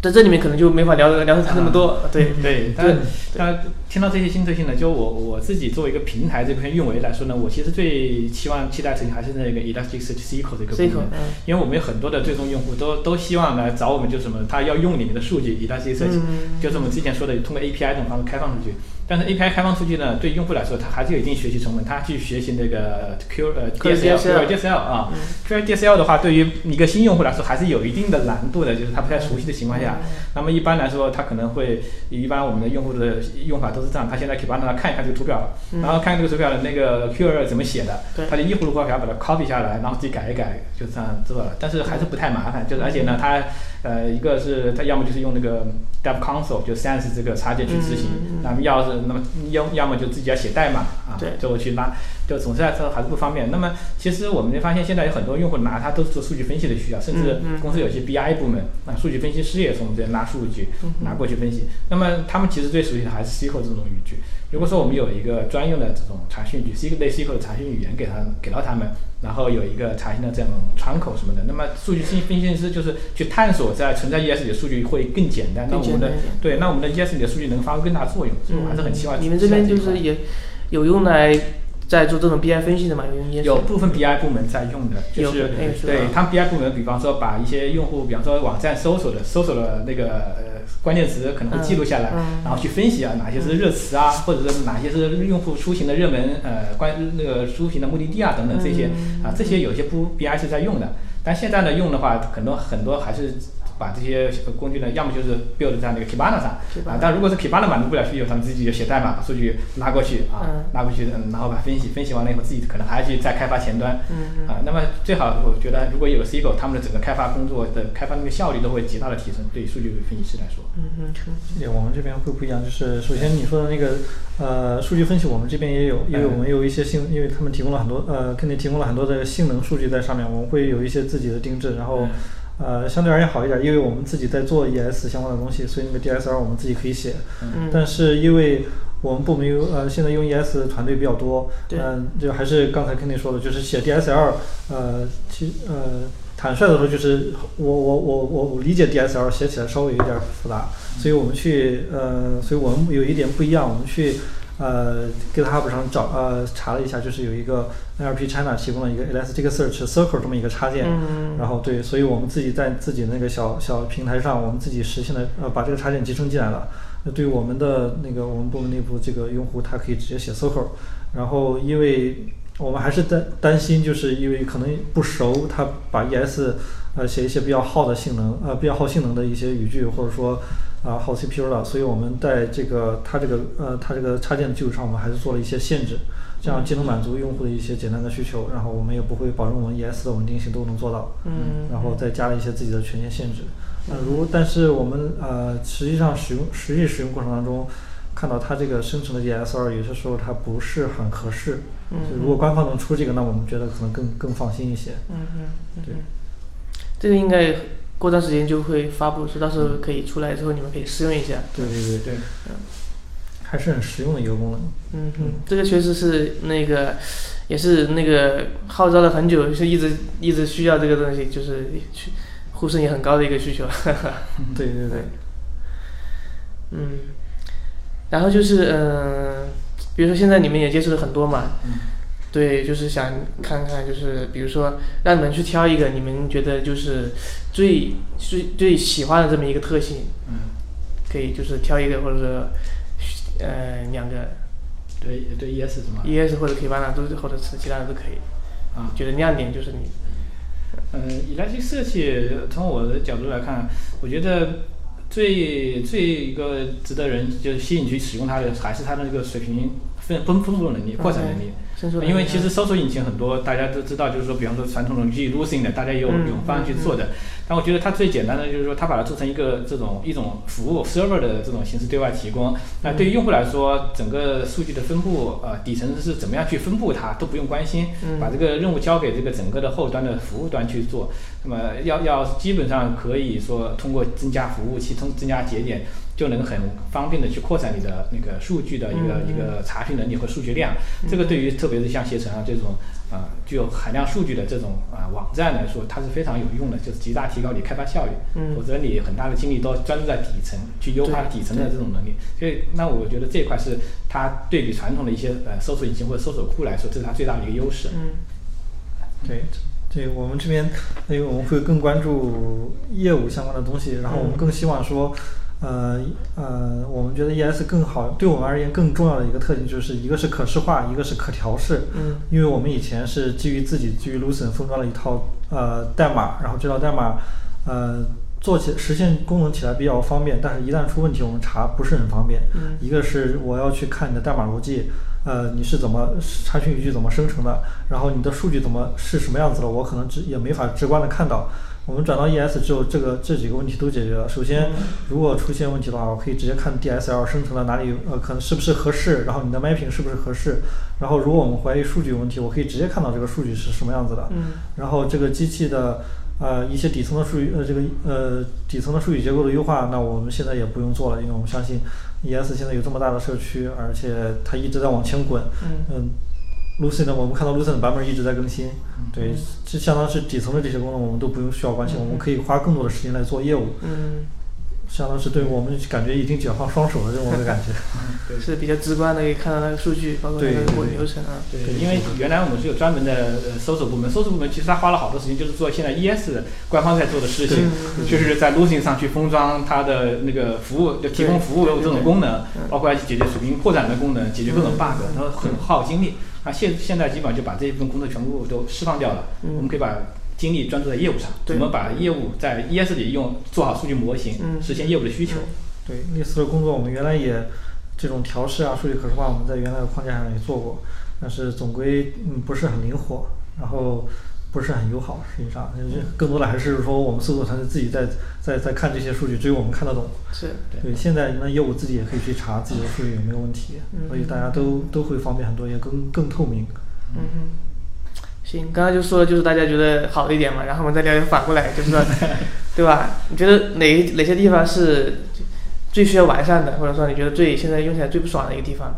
在这里面可能就没法聊聊它那么多，对。对，但但听到这些新特性呢，就我我自己作为一个平台这片运维来说呢，我其实最期望期待特性还是那个 Elasticsearch SQL 这个 C 功能，口嗯。因为我们有很多的最终用户都都希望来找我们，就是什么，他要用里面的数据 Elasticsearch，、嗯。就是我们之前说的通过 API 这种方式开放出去。但是 API 开放出去呢，对用户来说，它还是有一定学习成本，他去学习那个 Q 呃 DSL 啊，Q DSL 的话，对于一个新用户来说还是有一定的难度的，就是他不太熟悉的情况下，那么一般来说，他可能会一般我们的用户的用法都是这样，他现在 Kibana 上看一看这个图表，然后看这个图表的那个 Q 怎么写的，他就一葫芦画瓢把它 copy 下来，然后自己改一改，就这样做了。但是还是不太麻烦，就是而且呢，它呃一个是它要么就是用那个 Dev Console 就 Sans 这个插件去执行，那么要是那么要要么就自己要写代码啊，对最后去拉，就总是来说还是不方便。那么其实我们就发现现在有很多用户拿它都是做数据分析的需要，甚至公司有些 BI 部门啊，数据分析师也从我们这边拉数据拿过去分析。那么他们其实最熟悉的还是 SQL 这种语句。如果说我们有一个专用的这种查询语，SQL 类 SQL 的查询语言给他给到他们，然后有一个查询的这样窗口什么的，那么数据分析分析师就是去探索在存在 ES 里的数据会更简单，那我们的对，那我们的 ES 里的数据能发挥更大作用，所以我还是很期望。嗯你们这边就是也有用来在做这种 BI 分析的嘛？有有部分 BI 部门在用的，就是对他们 BI 部门，比方说把一些用户，比方说网站搜索的搜索的那个呃关键词可能会记录下来，嗯然后去分析啊哪些是热词啊，或者是哪些是用户出行的热门呃关那个出行的目的地啊等等这些嗯啊这些有些不 BI 是在用的，但现在呢用的话，可能很多还是。把这些工具呢，要么就是 build 在那个 Kibana 上。啊，但如果是 Kibana 满足不了需求，他们自己就写代码把数据拉过去啊，嗯拉过去，嗯然后把分析，分析完了以后自己可能还要去再开发前端，嗯。啊，那么最好我觉得如果有了 SQL，他们的整个开发工作的开发那个效率都会极大的提升，对数据分析师来说。嗯嗯嗯这点我们这边会不一样，就是首先你说的那个呃数据分析，我们这边也有，因为我们有一些性，因为他们提供了很多呃，肯定提供了很多的性能数据在上面，我们会有一些自己的定制，然后呃相对而言好一点，因为我们自己在做 ES 相关的东西，所以那个 DSL 我们自己可以写，嗯，但是因为我们部门有呃现在用 ES 团队比较多，对嗯、就还是刚才肯定说的，就是写 DSL，呃，其呃坦率的说，就是我我我我我理解 DSL 写起来稍微有一点复杂，所以我们去呃，所以我们有一点不一样，我们去呃 GitHub 上找呃查了一下，就是有一个 NLP China 提供了一个 Elasticsearch Circle 这么一个插件，嗯然后对，所以我们自己在自己那个小小平台上，我们自己实现了呃把这个插件集成进来了。那对于我们的那个我们部门内部这个用户，他可以直接写 Circle，然后因为我们还是担担心，就是因为可能不熟，他把 ES 呃写一些比较耗的性能呃比较耗性能的一些语句，或者说啊、耗 CPU 了，所以我们在这个它这个呃它这个插件的基础上，我们还是做了一些限制，这样既能满足用户的一些简单的需求，然后我们也不会保证我们 ES 的稳定性都能做到。嗯，然后再加了一些自己的权限限制。呃，如但是我们呃实际上使用实际使用过程当中，看到它这个生成的 ESR 有些时候它不是很合适。如果官方能出这个，那我们觉得可能更更放心一些。嗯嗯嗯对嗯，这个应该过段时间就会发布，所以到时候可以出来之后你们可以试用一下。对对对对，嗯还是很实用的一个功能。嗯嗯，这个确实是那个，也是那个号召了很久，是一直一直需要这个东西，就是去呼声也很高的一个需求。对对对。嗯，然后就是嗯、呃比如说现在你们也接触了很多嘛，嗯对，就是想看看，就是比如说让你们去挑一个你们觉得就是最最最喜欢的这么一个特性，嗯，可以就是挑一个或者说呃两个对对，ES 是吗？ES 或者 Kibana 都是或者是其他的都可以，啊，觉得亮点就是你，嗯，以来这个设计，从我的角度来看，我觉得最最一个值得人就是吸引去使用它的，还是它的这个水平丰丰丰富能力、扩展能力。因为其实搜索引擎很多，大家都知道，就是说，比方说传统的记 losing 的，大家也有嗯有方案去做的。但我觉得它最简单的就是说，它把它做成一个这种一种服务 server 的这种形式对外提供。那对于用户来说，整个数据的分布，呃，底层是怎么样去分布它都不用关心，嗯把这个任务交给这个整个的后端的服务端去做。那么要要基本上可以说通过增加服务器、通增加节点，就能很方便的去扩展你的那个数据的一个、嗯一个查询能力和数据量。这个对于特别是像携程啊这种啊、具有海量数据的这种啊、网站来说，它是非常有用的，就是极大提高你开发效率。嗯否则你很大的精力都专注在底层，去优化底层的这种能力。所以那我觉得这一块是它对比传统的一些呃搜索引擎或者搜索库来说，这是它最大的一个优势。嗯对，对我们这边，因为我们会更关注业务相关的东西，然后我们更希望说，呃呃，我们觉得 ES 更好，对我们而言更重要的一个特性就是一个是可视化，一个是可调试。嗯因为我们以前是基于自己基于 Lucene 封装了一套呃代码，然后这套代码呃做起实现功能起来比较方便，但是一旦出问题，我们查不是很方便。嗯一个是我要去看你的代码逻辑，呃，你是怎么查询语句怎么生成的，然后你的数据怎么是什么样子的，我可能直也没法直观的看到。我们转到 ES 之后，这个这几个问题都解决了。首先，如果出现问题的话，我可以直接看 DSL 生成的哪里有呃可能是不是合适，然后你的 mapping 是不是合适。然后，如果我们怀疑数据有问题，我可以直接看到这个数据是什么样子的。嗯然后这个机器的呃一些底层的数据呃这个呃底层的数据结构的优化，那我们现在也不用做了，因为我们相信 ES 现在有这么大的社区，而且它一直在往前滚。嗯嗯，Lucy 呢，我们看到 Lucy 的版本一直在更新，对，就相当是底层的这些功能我们都不用需要关心，我们可以花更多的时间来做业务，嗯，相当是对我们感觉已经解放双手了这种的感觉。对。是比较直观的，可以看到那个数据，包括那个过程流程啊。对，因为原来我们是有专门的呃搜索部门，搜索部门其实他花了好多时间，就是做现在 ES 官方在做的事情，就是在 Lucin 上去封装它的那个服务，就提供服务的这种功能嗯，包括解决水平扩展的功能，解决各种 bug，然后很耗精力。那现现在基本上就把这一部分工作全部都释放掉了，嗯我们可以把精力专注在业务上，对怎么把业务在 ES 里用做好数据模型，嗯实现业务的需求。对，类似的工作我们原来也这种调试啊、数据可视化，我们在原来的框架上也做过，但是总归嗯不是很灵活，然后不是很友好。实际上，就是更多的还是说我们搜索团队自己在在在看这些数据，只有我们看得懂。是，对，现在那业务自己也可以去查自己的数据有没有问题，嗯所以大家都都会方便很多，也更更透明。嗯哼。行，刚刚就说就是大家觉得好一点嘛，然后我们再聊聊反过来，就是说，对吧？你觉得哪哪些地方是最需要完善的，或者说你觉得最现在用起来最不爽的一个地方？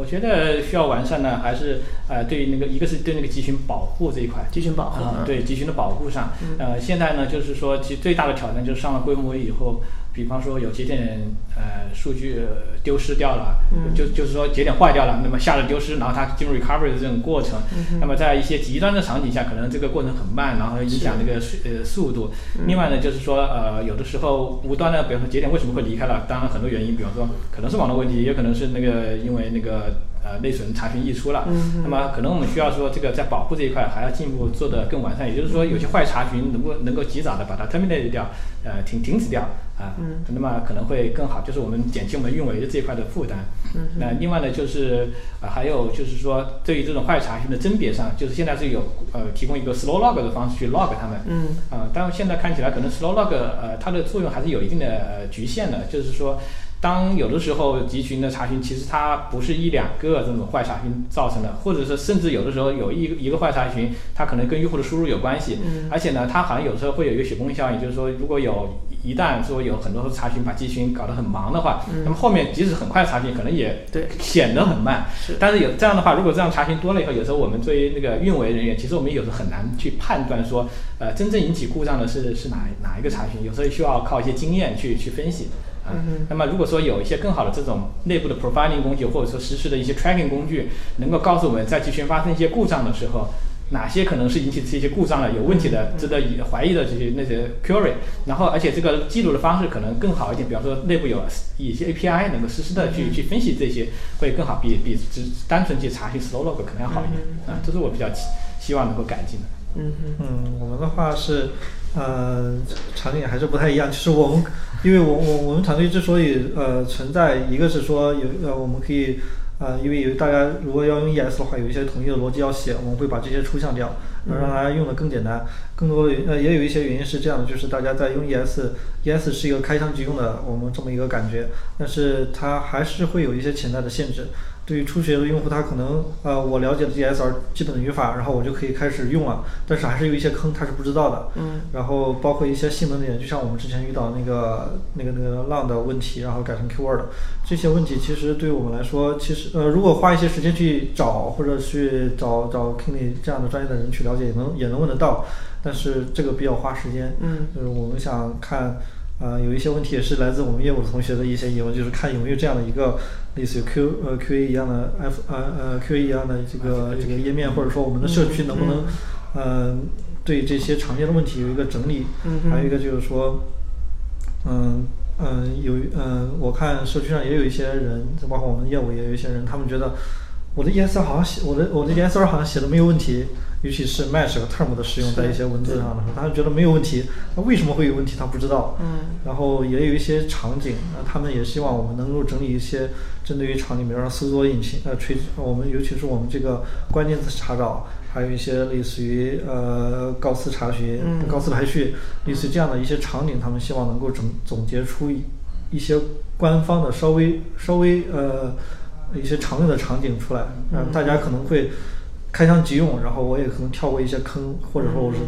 我觉得需要完善呢，还是呃对那个一个是对那个集群保护这一块。集群保护。啊、嗯，对集群的保护上，嗯呃，现在呢，就是说，其实最大的挑战就是上了规模以后，比方说有节点呃数据呃丢失掉了，嗯就就是说节点坏掉了，那么下了丢失，然后它进入 recovery 的这种过程，嗯那么在一些极端的场景下，可能这个过程很慢，然后影响那个速呃速度。嗯另外呢，就是说呃有的时候无端的，比方说节点为什么会离开了？当然很多原因，比方说可能是网络问题，也可能是那个因为那个呃内存查询溢出了。嗯那么可能我们需要说这个在保护这一块还要进一步做得更完善，也就是说有些坏查询能够能够及早的把它 terminate 掉，呃停停止掉啊，嗯那么可能会更好，就是我们减轻我们运维的这一块的负担。嗯那另外呢，就是呃还有就是说对于这种坏查询的甄别上，就是现在是有呃提供一个 slow log 的方式去 log 它们。嗯啊、但是现在看起来可能 slow log 呃它的作用还是有一定的呃局限的，就是说，当有的时候集群的查询其实它不是一两个这种坏查询造成的，或者是甚至有的时候有一个一个坏查询，它可能跟用户的输入有关系，嗯。而且呢，它好像有时候会有一个雪崩效应，就是说如果有一旦说有很多查询把集群搞得很忙的话，嗯。那么后面即使很快查询可能也对。显得很慢。是。但是有这样的话，如果这样查询多了以后，有时候我们作为那个运维人员，其实我们有时候很难去判断说，呃，真正引起故障的是是哪哪一个查询，有时候需要靠一些经验去去分析。啊、嗯那么如果说有一些更好的这种内部的 profiling 工具，或者说实时的一些 tracking 工具，能够告诉我们在集群发生一些故障的时候，哪些可能是引起这些故障的、有问题的、值得以怀疑的这些那些 query，然后而且这个记录的方式可能更好一点，比方说内部有一些 API 能够实时的去去分析这些，会更好，比比只单纯去查询 slow log 可能要好一点。啊，这是我比较希希望能够改进的。嗯哼。嗯，我们的话是，呃，场景还是不太一样。就是我们，因为我我我们团队之所以呃存在，一个是说有呃我们可以呃，因为有大家如果要用 ES 的话，有一些统一的逻辑要写，我们会把这些抽象掉，让大家用的更简单。更多的呃也有一些原因是这样的，就是大家在用 ES，ES 是一个开箱即用的我们这么一个感觉，但是它还是会有一些潜在的限制。对于初学的用户，他可能呃，我了解了 DSR 基本的语法，然后我就可以开始用了，但是还是有一些坑他是不知道的。嗯然后包括一些性能点，就像我们之前遇到那个那个那个浪的问题，然后改成 keyword，这些问题其实对于我们来说，其实呃，如果花一些时间去找或者去找找 Kingly 这样的专业的人去了解，也能也能问得到，但是这个比较花时间。嗯就是我们想看，呃，有一些问题也是来自我们业务的同学的一些疑问，就是看有没有这样的一个类似于 Q 呃 QA 一样的 F 呃呃 QA 一样的这个这个页面，或者说我们的社区能不能，呃，对这些常见的问题有一个整理。还有一个就是说，嗯嗯，有嗯，我看社区上也有一些人，就包括我们业务也有一些人，他们觉得我的 ESR 好像写我的我的 ESR 好像写的没有问题，尤其是 mesh 和 term 的使用在一些文字上的时候，他就觉得没有问题，那为什么会有问题他不知道。嗯。然后也有一些场景，那他们也希望我们能够整理一些针对于场景，比如说搜索引擎，呃，垂，我们尤其是我们这个关键词查找，还有一些类似于呃高斯查询、嗯。高斯排序，类似于这样的一些场景，他们希望能够总总结出一一些官方的稍微稍微呃一些常用的场景出来，让大家可能会开箱即用，然后我也可能跳过一些坑，或者说我是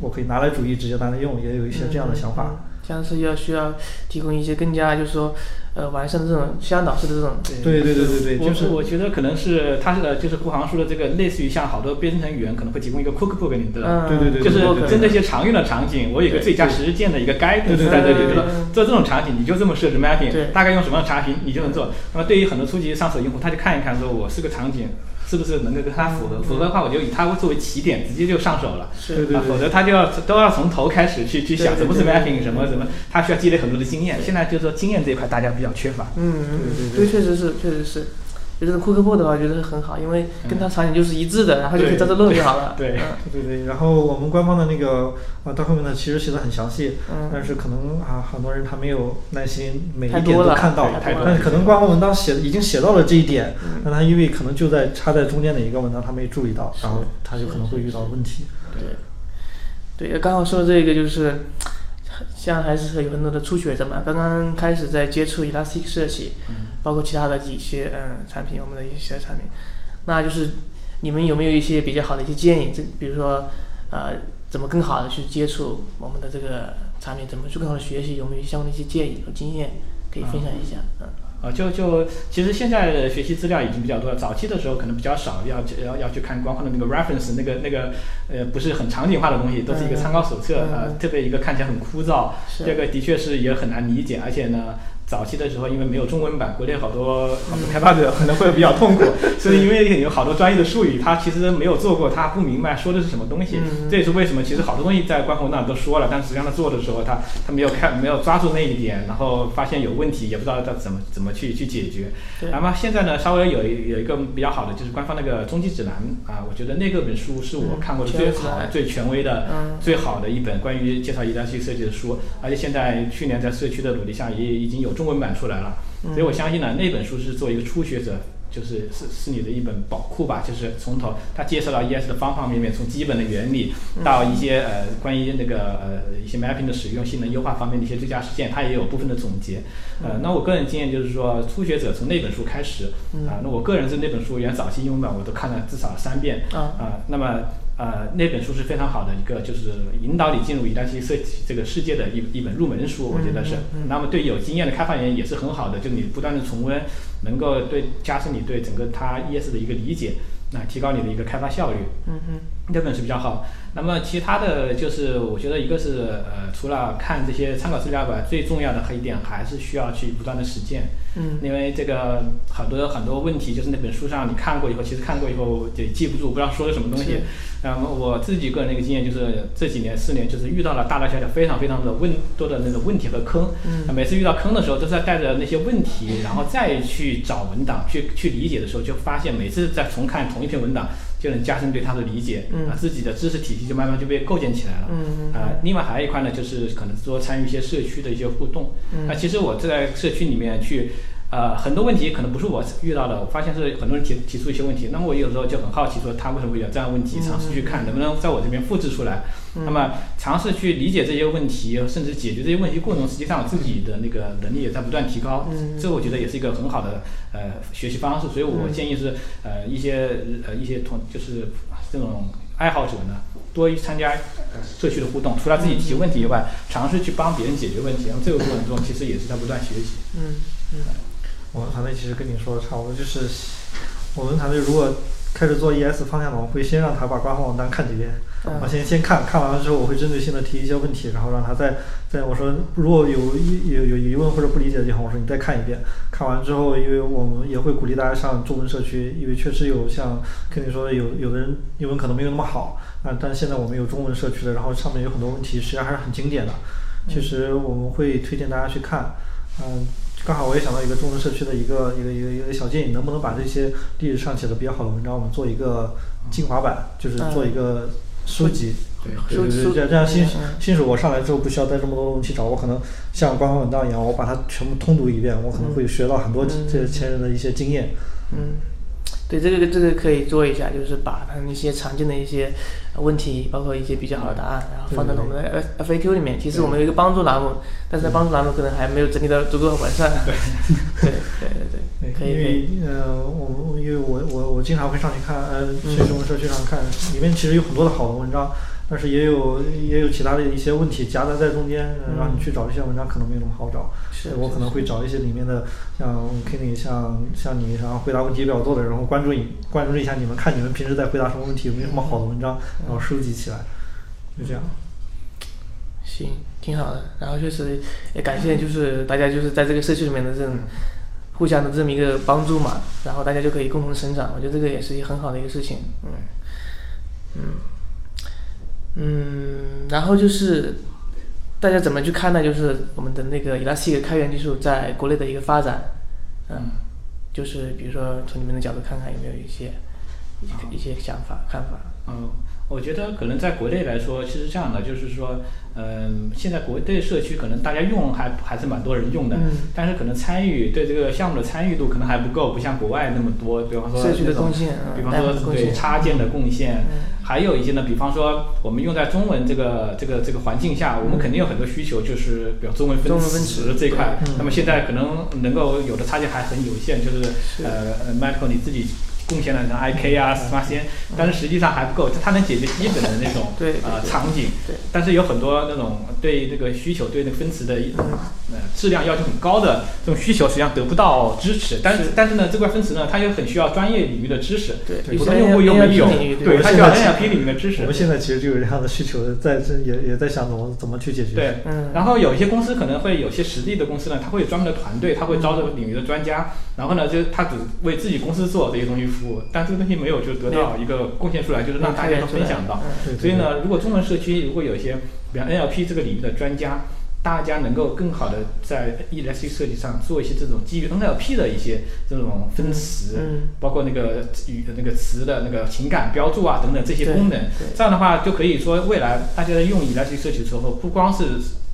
我可以拿来主义直接拿来用，也有一些这样的想法。嗯这样是要需要提供一些更加就是说呃完善的这种向导式的这种对对对对对，我就是我觉得可能是它是呃就是顾航说的这个，类似于像好多编程语言可能会提供一个 cookbook 给你的，嗯对对对就是对对针对一些常用的场景，我有一个最佳实践的一个 guide 对对对在这里，对对对吧对？做这种场景你就这么设置 mapping，大概用什么样的查询你就能做。那么对于很多初级上手用户，他就看一看，说我是个场景是不是能够跟他符合，符合的话我就以他作为起点，直接就上手了。是对对啊，否则他就要都要从头开始去去想什么是对 mapping，什么什么，他需要积累很多的经验。现在就是说经验这一块大家比较缺乏。嗯嗯嗯，对，确实是，确实是。就这种库克布的话，我觉得很好，因为跟它场景就是一致的，然后就可以在这弄就好了。对嗯。对对对，然后我们官方的那个呃 document 其实写的很详细，嗯。但是可能啊很多人他没有耐心每一点都看到但是可能官方文档写已经写到了这一点嗯，但他因为可能就在插在中间的一个文档，他没注意到，然后他就可能会遇到问题。对，对，刚好说这个就是，像还是有很多的初学者嘛，刚刚开始在接触 Elastic 设计，包括其他的一些嗯产品，我们的一些产品，那就是你们有没有一些比较好的一些建议？这比如说呃，怎么更好的去接触我们的这个产品，怎么去更好的学习，有没有相关的一些建议和经验可以分享一下？嗯啊，就就其实现在的学习资料已经比较多了，早期的时候可能比较少，要要要去看官方的那个 reference，那个那个呃不是很场景化的东西，都是一个参考手册，嗯呃，特别一个看起来很枯燥，是这个的确是也很难理解，而且呢。早期的时候，因为没有中文版，国内好多 好多开发者可能会比较痛苦，所以因为有好多专业的术语，他其实没有做过，他不明白说的是什么东西。嗯。这也是为什么其实好多东西在官方文档都说了，但实际上他做的时候，他他没有看没有抓住那一点，然后发现有问题，也不知道他怎么怎么去去解决。对。那么现在呢，稍微有一有一个比较好的，就是官方那个终极指南啊，我觉得那个本书是我嗯看过的最好最权威的、嗯。最好的一本关于介绍宜家系设计的书，而且现在去年在社区的努力下，也已经有中文版出来了。所以我相信呢，那本书是作为一个初学者。就是是是你的一本宝库吧，就是从头他介绍到 ES 的方方面面，从基本的原理到一些呃关于那个呃一些 mapping 的使用、性能优化方面的一些最佳实践，它也有部分的总结。呃，那我个人经验就是说，初学者从那本书开始啊，那我个人是那本书原早期英文版我都看了至少三遍啊啊，那么。呃，那本书是非常好的一个，就是引导你进入宜兰系设计这个世界的一一本入门书，我觉得是。那么对有经验的开发人员也是很好的，就是你不断的重温，能够对加深你对整个它 ES 的一个理解，那提高你的一个开发效率。嗯嗯那本是比较好。那么其他的就是，我觉得一个是呃，除了看这些参考资料吧，最重要的一点还是需要去不断的实践。嗯。因为这个很多很多问题，就是那本书上你看过以后，其实看过以后就记不住，不知道说的什么东西。然后我自己个人的一个经验就是，这几年四年就是遇到了大大小小非常非常的问多的那种问题和坑。嗯。每次遇到坑的时候，都是要带着那些问题，然后再去找文档去去理解的时候，就发现每次再重看同一篇文档，就能加深对它的理解，嗯啊，自己的知识体系就慢慢就被构建起来了。嗯啊，另外还有一块呢，就是可能说参与一些社区的一些互动。嗯那其实我在社区里面去。呃，很多问题可能不是我遇到的，我发现是很多人提提出一些问题，那么我有时候就很好奇，说他为什么会有这样的问题，尝试去看能不能在我这边复制出来。那么尝试去理解这些问题，甚至解决这些问题过程中，实际上我自己的那个能力也在不断提高。嗯这我觉得也是一个很好的呃学习方式，所以我建议是呃一些呃一些同就是这种爱好者呢，多参加呃社区的互动，除了自己提问题以外，尝试去帮别人解决问题。那么这个过程中，其实也是在不断学习。嗯嗯我们团队其实跟你说的差不多，就是我们团队如果开始做 ES 方向的，我会先让他把官方网站看几遍，嗯我先先看看完了之后，我会针对性的提一些问题，然后让他再再我说如果有疑有有疑问或者不理解的地方，我说你再看一遍。看完之后，因为我们也会鼓励大家上中文社区，因为确实有像跟你说的有有的人英文可能没有那么好啊，但是现在我们有中文社区的，然后上面有很多问题，实际上还是很经典的。其实我们会推荐大家去看。嗯，刚好我也想到一个中文社区的一个一个一个一个小建议，能不能把这些历史上写的比较好的文章，我们做一个精华版，就是做一个书籍。对对对，这样这样新新手我上来之后不需要带这么多东西找，我可能像官方文档一样，我把它全部通读一遍，我可能会学到很多这些前人的一些经验。嗯，对，这个这个可以做一下，就是把他们一些常见的一些问题，包括一些比较好的答案，然后放在我们的 F A Q 里面。其实我们有一个帮助栏目，但是帮助栏目可能还没有整理的足够完善。对，对对对 对，可以因可以。为呃，我我因为我我我经常会上去看，呃，去我们社区上看，里面其实有很多的好的文章，但是也有也有其他的一些问题夹杂在中间，呃让你去找这些文章可能没有那么好找。是我可能会找一些里面的，像 Kenny，像像你，然后回答问题比较多的，然后关注你关注一下你们，看你们平时在回答什么问题，有没有什么好的文章，然后收集起来，就这样。行，挺好的。然后确实也感谢，就是大家就是在这个社区里面的这种互相的这么一个帮助嘛，然后大家就可以共同成长。我觉得这个也是一个很好的一个事情。嗯嗯嗯，然后就是大家怎么去看待就是我们的那个 Elastic 开源技术在国内的一个发展？嗯，就是比如说从你们的角度看看有没有一些一些一些想法看法？嗯，我觉得可能在国内来说，其实这样的，就是说，嗯、现在国内社区可能大家用还还是蛮多人用的，嗯。但是可能参与对这个项目的参与度可能还不够，不像国外那么多。比方说社区的贡献嗯比方说对插件的贡献，嗯。还有一些呢，比方说我们用在中文这个这个这个环境下，我们肯定有很多需求，就是比如中文分词词这一块。嗯。那么现在可能能够有的插件还很有限，就是呃，Michael 你自己贡献了像 IK 啊、嗯 Smart 线，但是实际上还不够，它能解决基本的那种呃场景，但是有很多那种对这个需求对那个分词的嗯呃质量要求很高的这种需求，实际上得不到支持。但是。是但是呢，这块分词呢，它又很需要专业领域的知识，对，普通用户又没有。对，吧它需要 NLP 领域的知识我。们现在其实就有这样的需求，在这也也在想怎么怎么去解决。对，嗯，然后有一些公司可能会有些实力的公司呢，它会有专门的团队，它会招这个领域的专家，然后呢，就他只为自己公司做这些东西服务，但这个东西没有就得到一个贡献出来，就是让大家都分享到。所以，呢，如果中文社区如果有一些，比方 NLP 这个领域的专家，大家能够更好的在 ELSC 设计上做一些这种基于 NLP 的一些这种分词，嗯。包括那个语那个词的那个情感标注啊等等这些功能，这样的话就可以说未来大家在用 ELSC 设计的时候，不光是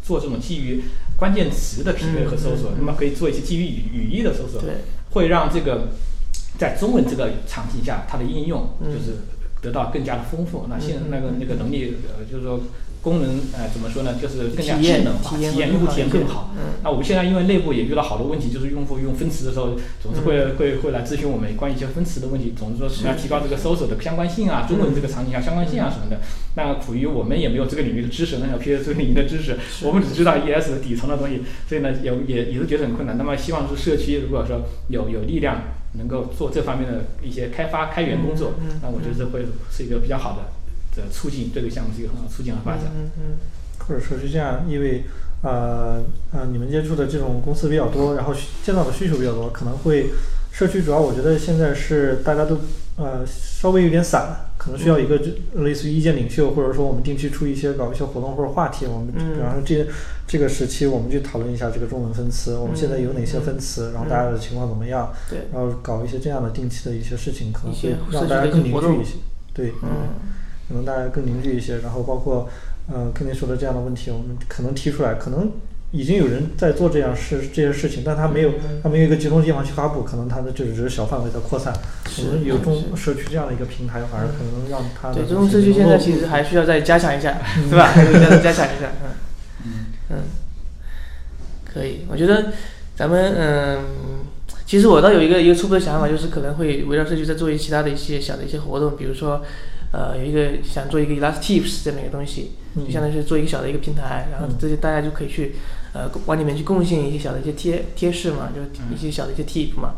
做这种基于关键词的匹配和搜索，那么可以做一些基于语语义的搜索，会让这个在中文这个场景下，它的应用嗯就是得到更加的丰富。那现嗯嗯那个那个能力，呃，就是说功能，呃，怎么说呢？就是更加智能化，体验用户体验更好。嗯那我们现在因为内部也遇到好多问题，就是用户用分词的时候，总是会、会会来咨询我们关于一些分词的问题，总是说是要提高这个搜索的相关性啊，中文这个场景下相关性啊什么的。那苦于我们也没有这个领域的知识，那 P S 这个领域的知识，我们只知道 E S 的底层的东西，所以呢也也也是觉得很困难。那么希望是社区如果说有有力量能够做这方面的一些开发开源工作，那我觉得这会是一个比较好的这促进这个项目是一个很好促进和发展。嗯嗯或者说是这样，因为呃呃，你们接触的这种公司比较多，然后需见到的需求比较多，可能会社区主要我觉得现在是大家都呃稍微有点散，可能需要一个这类似于意见领袖，或者说我们定期出一些搞一些活动或者话题，我们嗯。比方说这这个时期我们去讨论一下这个中文分词，我们现在有哪些分词，然后大家的情况怎么样，对，然后搞一些这样的定期的一些事情，可能会让大家更凝聚一些，对，嗯可能大家更凝聚一些，然后包括，呃，跟您说的这样的问题，我们可能提出来，可能已经有人在做这样事这些事情，但他没有嗯他没有一个集中地方去发布，可能他的就只是小范围的扩散。是我们有中是社区这样的一个平台，反而可能让他的对，这种社区现在其实还需要再加强一下，对吧？还需要再加强一下，嗯嗯，可以。我觉得咱们嗯，其实我倒有一个一个初步的想法，就是可能会围绕社区再做一些其他的一些小的一些活动，比如说。呃，有一个想做一个 Elast Tips 这么一个东西，嗯。就相当于是做一个小的一个平台，然后嗯。这些大家就可以去，呃，往里面去贡献一些小的一些贴贴士嘛，就一些小的一些 tip 嘛，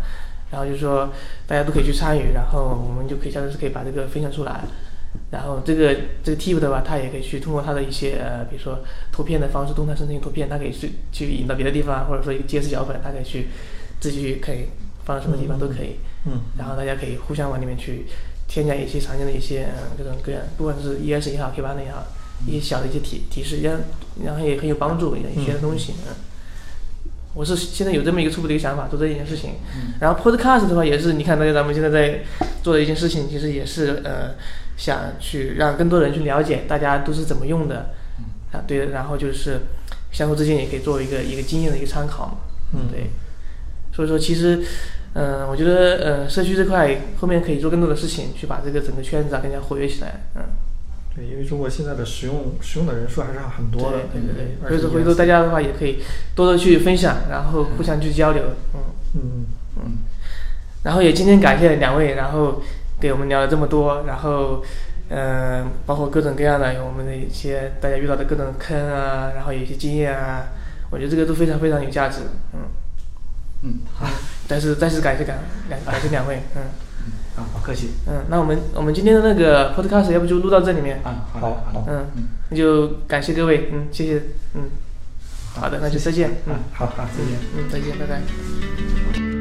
然后就是说大家都可以去参与，然后我们就可以相当于是可以把这个分享出来，然后这个这个 tip 的话，它也可以去通过它的一些呃，比如说图片的方式，动态生成图片，它可以去去引到别的地方，或者说一个揭示脚本，它可以去自己去可以放到什么地方都可以，嗯。然后大家可以互相往里面去添加一些常见的一些呃各种各样，不管是 ES 也好，K 八也好，一些小的一些提提示，让然后也很有帮助，一些东西。嗯，我是现在有这么一个初步的一个想法，做这一件事情。然后 Podcast 的话，也是你看，大家咱们现在在做的一件事情，其实也是呃，想去让更多人去了解大家都是怎么用的。啊，对，然后就是相互之间也可以作为一个一个经验的一个参考嘛。嗯对。所以说，其实，嗯、我觉得，呃，社区这块后面可以做更多的事情，去把这个整个圈子啊更加活跃起来。嗯，对，因为中国现在的使用使用的人数还是很多的，对对对。所以说，回头大家的话也可以多多去分享，然后互相去交流。嗯。嗯嗯，然后也今天感谢两位，然后给我们聊了这么多，然后，嗯、包括各种各样的我们的一些大家遇到的各种坑啊，然后有一些经验啊，我觉得这个都非常非常有价值，嗯，嗯，好，再次再次感谢感感感谢两位，嗯啊，不客气。嗯，那我们我们今天的那个 podcast 要不就录到这里面，啊，好的，好。嗯嗯，那就感谢各位，嗯，谢谢，嗯，好的，那就再见，嗯啊，好好，再见。嗯，再见，拜拜。